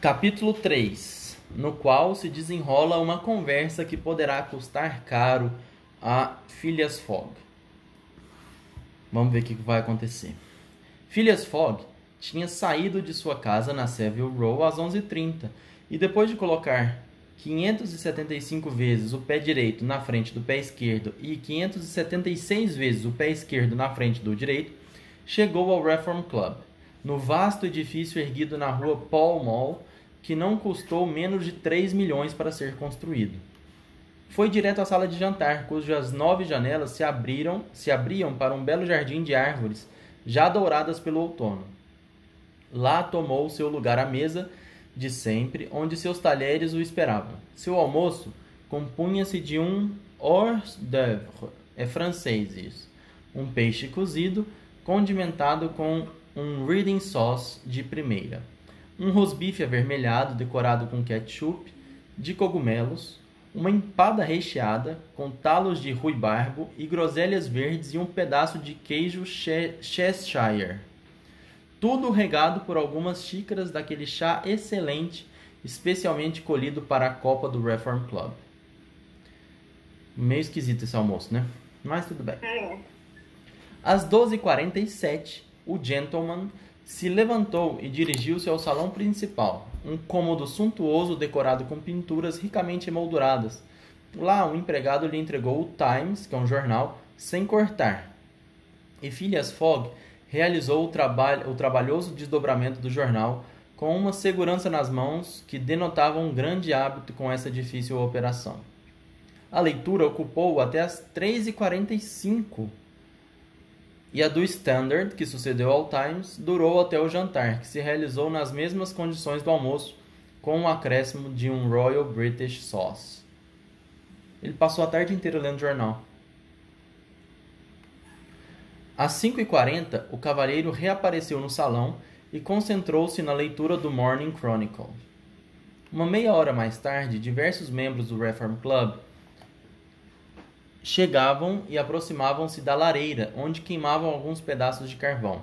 Capítulo 3 No qual se desenrola uma conversa que poderá custar caro a Phileas Fogg. Vamos ver o que vai acontecer. Phileas Fogg tinha saído de sua casa na Savile Row às 11h30 e depois de colocar 575 vezes o pé direito na frente do pé esquerdo e 576 vezes o pé esquerdo na frente do direito, chegou ao Reform Club, no vasto edifício erguido na rua Pall Mall, que não custou menos de 3 milhões para ser construído. Foi direto à sala de jantar, cujas nove janelas se abriram, se abriam para um belo jardim de árvores, já douradas pelo outono. Lá tomou seu lugar à mesa de sempre, onde seus talheres o esperavam. Seu almoço compunha-se de um hors d'oeuvre, é francês isso, um peixe cozido, condimentado com um reading sauce de primeira, um rosbife avermelhado decorado com ketchup, de cogumelos, uma empada recheada com talos de ruibarbo e groselhas verdes e um pedaço de queijo Cheshire tudo regado por algumas xícaras daquele chá excelente, especialmente colhido para a Copa do Reform Club. Meio esquisito esse almoço, né? Mas tudo bem. É. Às 12h47, o gentleman se levantou e dirigiu-se ao salão principal, um cômodo suntuoso decorado com pinturas ricamente emolduradas. Lá, um empregado lhe entregou o Times, que é um jornal, sem cortar. E Phileas Fogg realizou o, trabalho, o trabalhoso desdobramento do jornal com uma segurança nas mãos que denotava um grande hábito com essa difícil operação. A leitura ocupou até as 3h45 e a do Standard, que sucedeu ao Times, durou até o jantar, que se realizou nas mesmas condições do almoço, com um acréscimo de um Royal British Sauce. Ele passou a tarde inteira lendo jornal. Às 5h40, o cavalheiro reapareceu no salão e concentrou-se na leitura do Morning Chronicle. Uma meia hora mais tarde, diversos membros do Reform Club chegavam e aproximavam-se da lareira, onde queimavam alguns pedaços de carvão.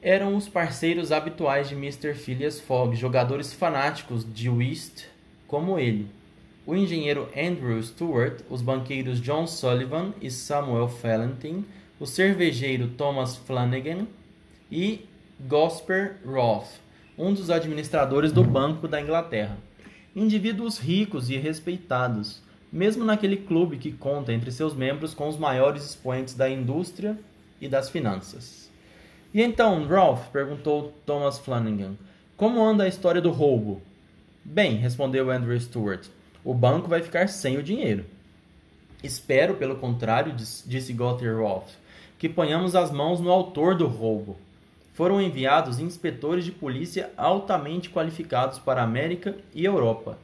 Eram os parceiros habituais de Mr. Phileas Fogg, jogadores fanáticos de whist como ele. O engenheiro Andrew Stewart, os banqueiros John Sullivan e Samuel Fallentin, o cervejeiro Thomas Flanagan e Gosper Roth, um dos administradores do Banco da Inglaterra. Indivíduos ricos e respeitados, mesmo naquele clube que conta entre seus membros com os maiores expoentes da indústria e das finanças. E então, Ralph? perguntou Thomas Flanagan. Como anda a história do roubo? Bem, respondeu Andrew Stewart, o banco vai ficar sem o dinheiro. Espero, pelo contrário, disse Guthrie Roth, que ponhamos as mãos no autor do roubo. Foram enviados inspetores de polícia altamente qualificados para a América e Europa,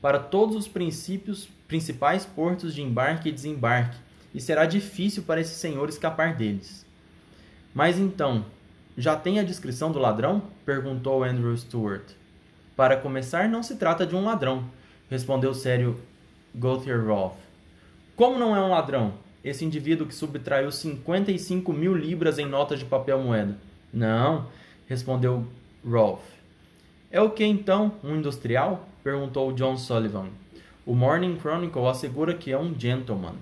para todos os princípios, principais portos de embarque e desembarque, e será difícil para esse senhor escapar deles. Mas então, já tem a descrição do ladrão? perguntou Andrew Stewart. Para começar, não se trata de um ladrão, respondeu sério Gauthier Roth. Como não é um ladrão? esse indivíduo que subtraiu 55 mil libras em notas de papel moeda? Não, respondeu Rolf. É o que então? Um industrial? perguntou John Sullivan. O Morning Chronicle assegura que é um gentleman.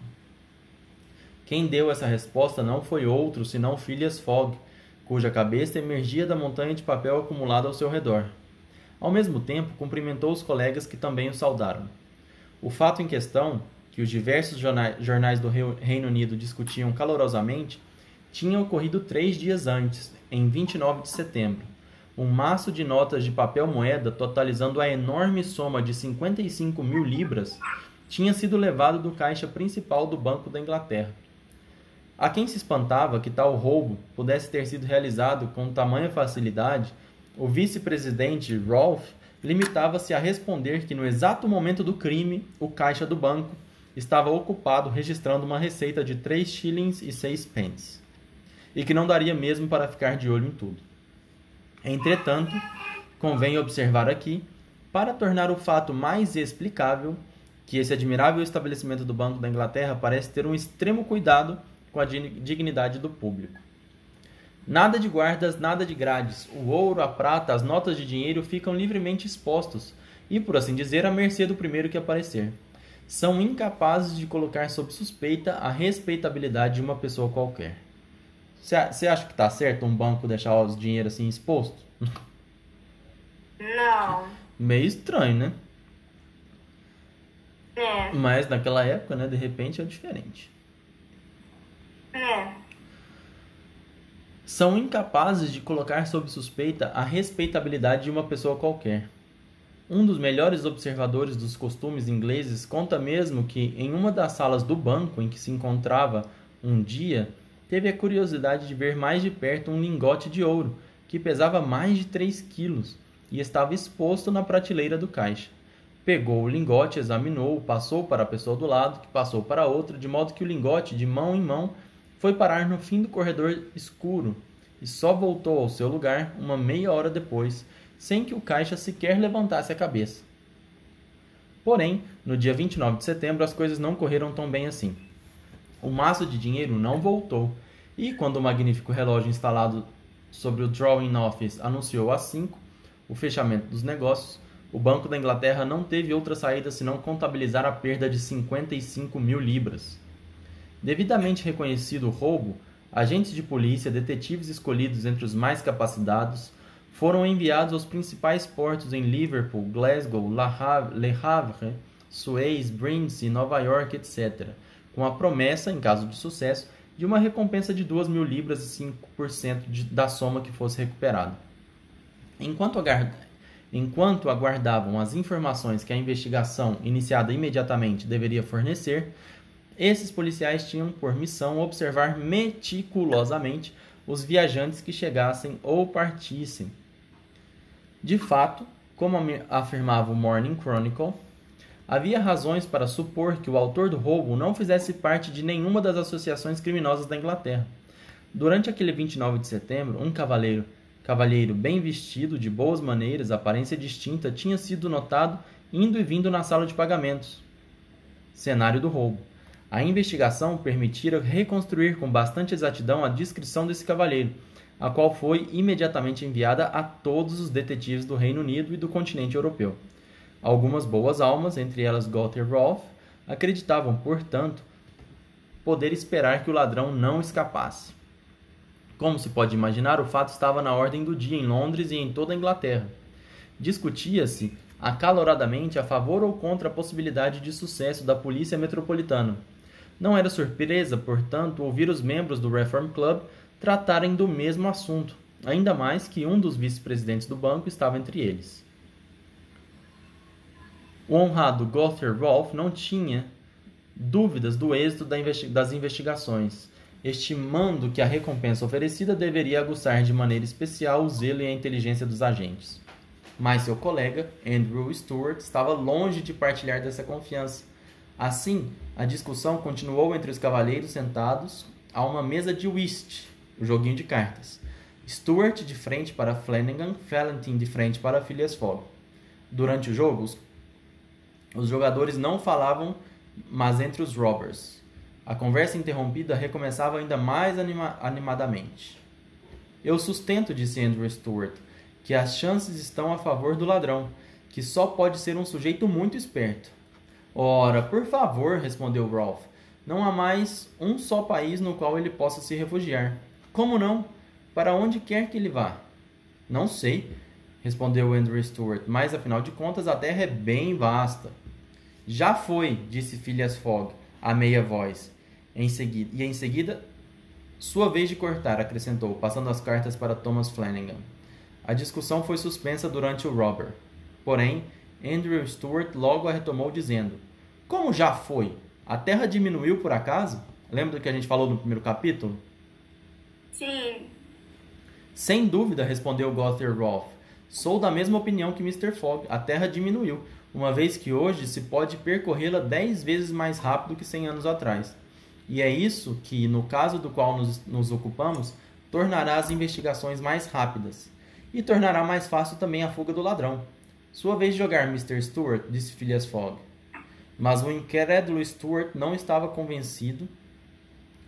Quem deu essa resposta não foi outro senão Phileas Fogg, cuja cabeça emergia da montanha de papel acumulada ao seu redor. Ao mesmo tempo, cumprimentou os colegas que também o saudaram. O fato em questão que os diversos jornais do Reino Unido discutiam calorosamente, tinha ocorrido três dias antes, em 29 de setembro. Um maço de notas de papel moeda, totalizando a enorme soma de 55 mil libras, tinha sido levado do caixa principal do Banco da Inglaterra. A quem se espantava que tal roubo pudesse ter sido realizado com tamanha facilidade, o vice-presidente Rolfe limitava-se a responder que no exato momento do crime, o caixa do banco estava ocupado registrando uma receita de 3 shillings e 6 pence, e que não daria mesmo para ficar de olho em tudo. Entretanto, convém observar aqui, para tornar o fato mais explicável, que esse admirável estabelecimento do Banco da Inglaterra parece ter um extremo cuidado com a dignidade do público. Nada de guardas, nada de grades. O ouro, a prata, as notas de dinheiro ficam livremente expostos e, por assim dizer, à mercê do primeiro que aparecer. São incapazes de colocar sob suspeita a respeitabilidade de uma pessoa qualquer. Você acha que está certo um banco deixar o dinheiro assim exposto? Não. Meio estranho, né? É. Mas naquela época, né, de repente é diferente. É. São incapazes de colocar sob suspeita a respeitabilidade de uma pessoa qualquer. Um dos melhores observadores dos costumes ingleses conta mesmo que, em uma das salas do banco em que se encontrava um dia, teve a curiosidade de ver mais de perto um lingote de ouro que pesava mais de 3 quilos e estava exposto na prateleira do caixa. Pegou o lingote, examinou, passou para a pessoa do lado, que passou para outra, de modo que o lingote, de mão em mão, foi parar no fim do corredor escuro e só voltou ao seu lugar uma meia hora depois, sem que o caixa sequer levantasse a cabeça. Porém, no dia 29 de setembro as coisas não correram tão bem assim. O maço de dinheiro não voltou, e quando o magnífico relógio instalado sobre o Drawing Office anunciou às 5 o fechamento dos negócios, o Banco da Inglaterra não teve outra saída senão contabilizar a perda de 55 mil libras. Devidamente reconhecido o roubo, agentes de polícia, detetives escolhidos entre os mais capacitados, foram enviados aos principais portos em Liverpool, Glasgow, Le Havre, Suez, Brindisi, Nova York, etc., com a promessa, em caso de sucesso, de uma recompensa de 2 mil libras e 5% de, da soma que fosse recuperada. Enquanto, enquanto aguardavam as informações que a investigação, iniciada imediatamente, deveria fornecer, esses policiais tinham por missão observar meticulosamente os viajantes que chegassem ou partissem. De fato, como afirmava o Morning Chronicle, havia razões para supor que o autor do roubo não fizesse parte de nenhuma das associações criminosas da Inglaterra. Durante aquele 29 de setembro, um cavaleiro, cavalheiro bem vestido, de boas maneiras, aparência distinta, tinha sido notado indo e vindo na sala de pagamentos. Cenário do roubo. A investigação permitira reconstruir com bastante exatidão a descrição desse cavalheiro, a qual foi imediatamente enviada a todos os detetives do Reino Unido e do continente europeu. Algumas boas almas, entre elas Gother Rolf, acreditavam, portanto, poder esperar que o ladrão não escapasse. Como se pode imaginar, o fato estava na ordem do dia em Londres e em toda a Inglaterra. Discutia-se acaloradamente a favor ou contra a possibilidade de sucesso da polícia metropolitana. Não era surpresa, portanto, ouvir os membros do Reform Club tratarem do mesmo assunto, ainda mais que um dos vice-presidentes do banco estava entre eles. O honrado Gother Rolf não tinha dúvidas do êxito das investigações, estimando que a recompensa oferecida deveria aguçar de maneira especial o zelo e a inteligência dos agentes. Mas seu colega, Andrew Stewart, estava longe de partilhar dessa confiança Assim, a discussão continuou entre os cavaleiros sentados a uma mesa de whist, o joguinho de cartas. Stuart de frente para Flanagan, Valentin de frente para Phileas Fogg. Durante o jogo, os, os jogadores não falavam, mas entre os robbers. A conversa interrompida recomeçava ainda mais anima animadamente. Eu sustento, disse Andrew Stuart, que as chances estão a favor do ladrão, que só pode ser um sujeito muito esperto. Ora, por favor, respondeu Rolf. Não há mais um só país no qual ele possa se refugiar. Como não? Para onde quer que ele vá? Não sei, respondeu Andrew Stewart, mas afinal de contas a terra é bem vasta. Já foi, disse Phileas Fogg, a meia voz. Em seguida, e em seguida, sua vez de cortar, acrescentou, passando as cartas para Thomas Flanagan. A discussão foi suspensa durante o robber. Porém, Andrew Stuart logo a retomou dizendo: Como já foi? A Terra diminuiu por acaso? Lembra do que a gente falou no primeiro capítulo? Sim. Sem dúvida, respondeu Gother Rolf. Sou da mesma opinião que Mr. Fogg. A Terra diminuiu, uma vez que hoje se pode percorrê-la dez vezes mais rápido que cem anos atrás. E é isso que, no caso do qual nos, nos ocupamos, tornará as investigações mais rápidas. E tornará mais fácil também a fuga do ladrão. Sua vez de jogar, Mr. Stewart, disse Phileas Fogg. Mas o incrédulo Stewart não estava convencido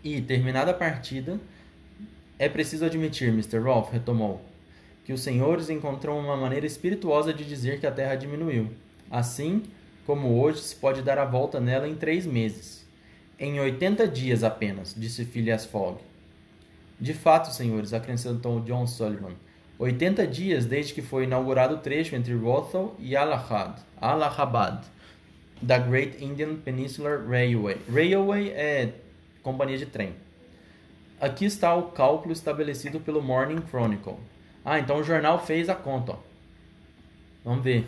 e, terminada a partida, É preciso admitir, Mr. Rolfe retomou, que os senhores encontrou uma maneira espirituosa de dizer que a Terra diminuiu. Assim como hoje se pode dar a volta nela em três meses. Em oitenta dias apenas, disse Phileas Fogg. De fato, senhores, acrescentou John Sullivan, oitenta dias desde que foi inaugurado o trecho entre Rothal e Allahabad, Allahabad da Great Indian Peninsular Railway. Railway é companhia de trem. Aqui está o cálculo estabelecido pelo Morning Chronicle. Ah, então o jornal fez a conta. Ó. Vamos ver.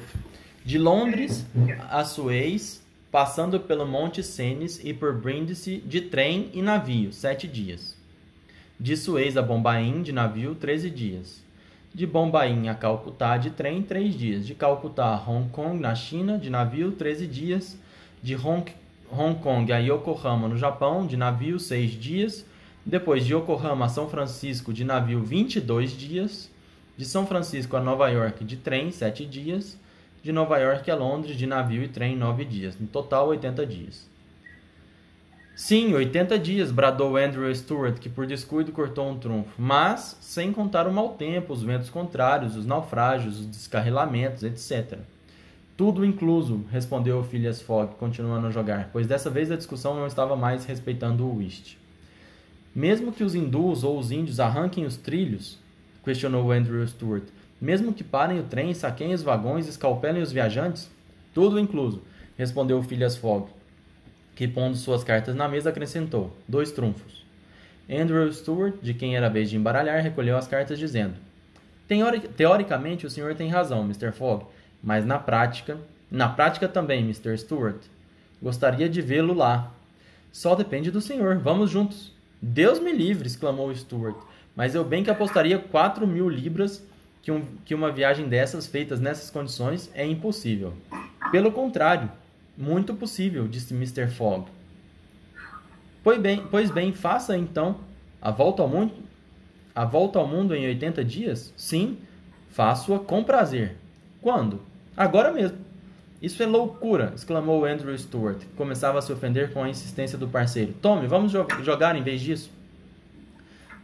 De Londres a Suez, passando pelo Monte Cenis e por Brindisi de trem e navio, sete dias. De Suez a Bombaim, de navio, 13 dias. De Bombaim a Calcutá, de trem, 3 dias. De Calcutá a Hong Kong, na China, de navio, 13 dias. De Hong, Hong Kong a Yokohama, no Japão, de navio, 6 dias. Depois de Yokohama a São Francisco, de navio, 22 dias. De São Francisco a Nova York, de trem, 7 dias. De Nova York a Londres, de navio e trem, 9 dias. No total, 80 dias. Sim, 80 dias, bradou Andrew Stewart, que por descuido cortou um trunfo, mas sem contar o mau tempo, os ventos contrários, os naufrágios, os descarrilamentos, etc. Tudo incluso, respondeu Phileas Fogg, continuando a jogar, pois dessa vez a discussão não estava mais respeitando o whist. Mesmo que os hindus ou os índios arranquem os trilhos, questionou Andrew Stewart, mesmo que parem o trem, saqueiem os vagões escalpelem os viajantes? Tudo incluso, respondeu Phileas Fogg que pondo suas cartas na mesa acrescentou: dois trunfos. Andrew Stewart, de quem era a vez de embaralhar, recolheu as cartas dizendo: Teoricamente o senhor tem razão, Mr. Fogg, mas na prática, na prática também, Mr. Stewart. Gostaria de vê-lo lá. Só depende do senhor. Vamos juntos. Deus me livre! exclamou Stewart. Mas eu bem que apostaria quatro mil libras que, um, que uma viagem dessas, feitas nessas condições, é impossível. Pelo contrário, muito possível, disse Mr. Fogg. Pois bem, pois bem, faça então a volta ao mundo. A volta ao mundo em 80 dias? Sim, faço-a com prazer. Quando? Agora mesmo. Isso é loucura! exclamou Andrew Stewart, que começava a se ofender com a insistência do parceiro. Tome, vamos jo jogar em vez disso.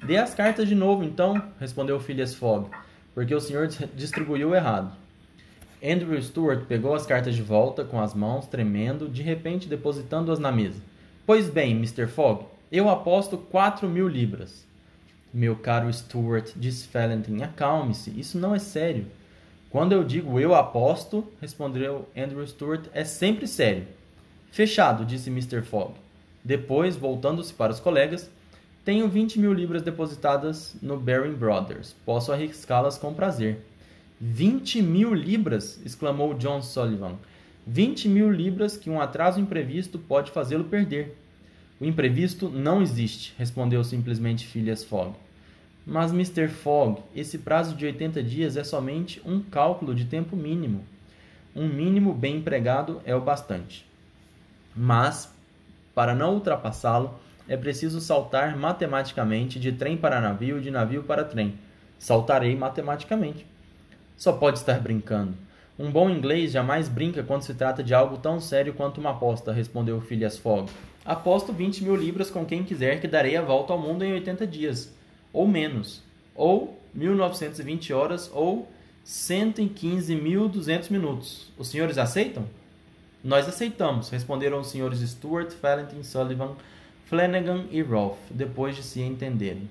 Dê as cartas de novo, então, respondeu Phileas Fogg, porque o senhor distribuiu errado. Andrew Stuart pegou as cartas de volta com as mãos tremendo, de repente depositando-as na mesa. Pois bem, Mr. Fogg, eu aposto quatro mil libras. Meu caro Stuart, disse Valentin, acalme-se, isso não é sério. Quando eu digo eu aposto, respondeu Andrew Stuart, é sempre sério. Fechado, disse Mr. Fogg. Depois, voltando-se para os colegas, tenho 20 mil libras depositadas no Baring Brothers. Posso arriscá-las com prazer. 20 mil libras! exclamou John Sullivan. 20 mil libras que um atraso imprevisto pode fazê-lo perder. O imprevisto não existe, respondeu simplesmente Phileas Fogg. Mas, Mr. Fogg, esse prazo de 80 dias é somente um cálculo de tempo mínimo. Um mínimo bem empregado é o bastante. Mas, para não ultrapassá-lo, é preciso saltar matematicamente de trem para navio de navio para trem. Saltarei matematicamente. Só pode estar brincando. Um bom inglês jamais brinca quando se trata de algo tão sério quanto uma aposta, respondeu Phileas Fogg. Aposto 20 mil libras com quem quiser que darei a volta ao mundo em 80 dias, ou menos, ou 1920 horas, ou 115.200 minutos. Os senhores aceitam? Nós aceitamos, responderam os senhores Stuart, Valentin, Sullivan, Flanagan e Rolfe, depois de se entenderem.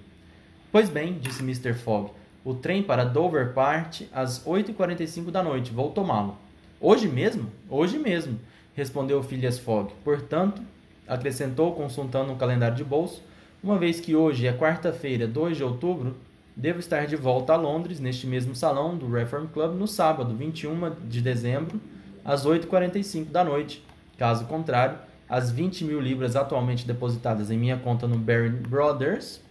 Pois bem, disse Mr. Fogg, o trem para Dover parte às 8h45 da noite. Vou tomá-lo. Hoje mesmo? Hoje mesmo, respondeu Phileas Fogg. Portanto, acrescentou, consultando um calendário de bolso, uma vez que hoje é quarta-feira, 2 de outubro, devo estar de volta a Londres, neste mesmo salão do Reform Club, no sábado, 21 de dezembro, às 8h45 da noite. Caso contrário, as 20 mil libras atualmente depositadas em minha conta no Baring Brothers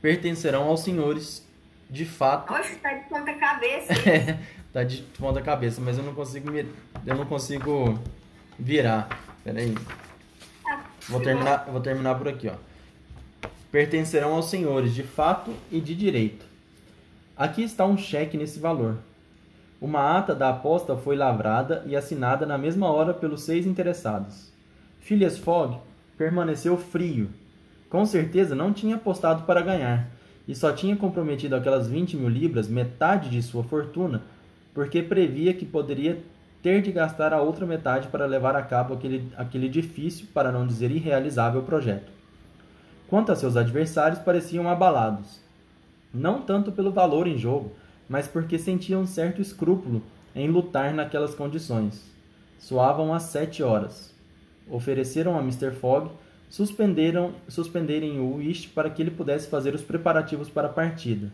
pertencerão aos senhores de fato. Oxe, tá de ponta cabeça. tá de ponta cabeça, mas eu não consigo me... eu não consigo virar. Pera aí. Tá, Vou terminar, vou terminar por aqui, ó. Pertencerão aos senhores de fato e de direito. Aqui está um cheque nesse valor. Uma ata da aposta foi lavrada e assinada na mesma hora pelos seis interessados. Phileas Fogg permaneceu frio, Com certeza não tinha apostado para ganhar, e só tinha comprometido aquelas 20 mil libras, metade de sua fortuna, porque previa que poderia ter de gastar a outra metade para levar a cabo aquele, aquele difícil, para não dizer irrealizável, projeto. Quanto a seus adversários, pareciam abalados. Não tanto pelo valor em jogo, mas porque sentiam um certo escrúpulo em lutar naquelas condições. Soavam às sete horas. Ofereceram a Mr. Fogg suspenderam, suspenderem o Whist para que ele pudesse fazer os preparativos para a partida.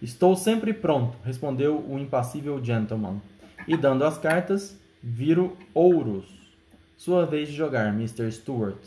Estou sempre pronto, respondeu o impassível gentleman. E dando as cartas, viro ouros. Sua vez de jogar, Mr. Stuart.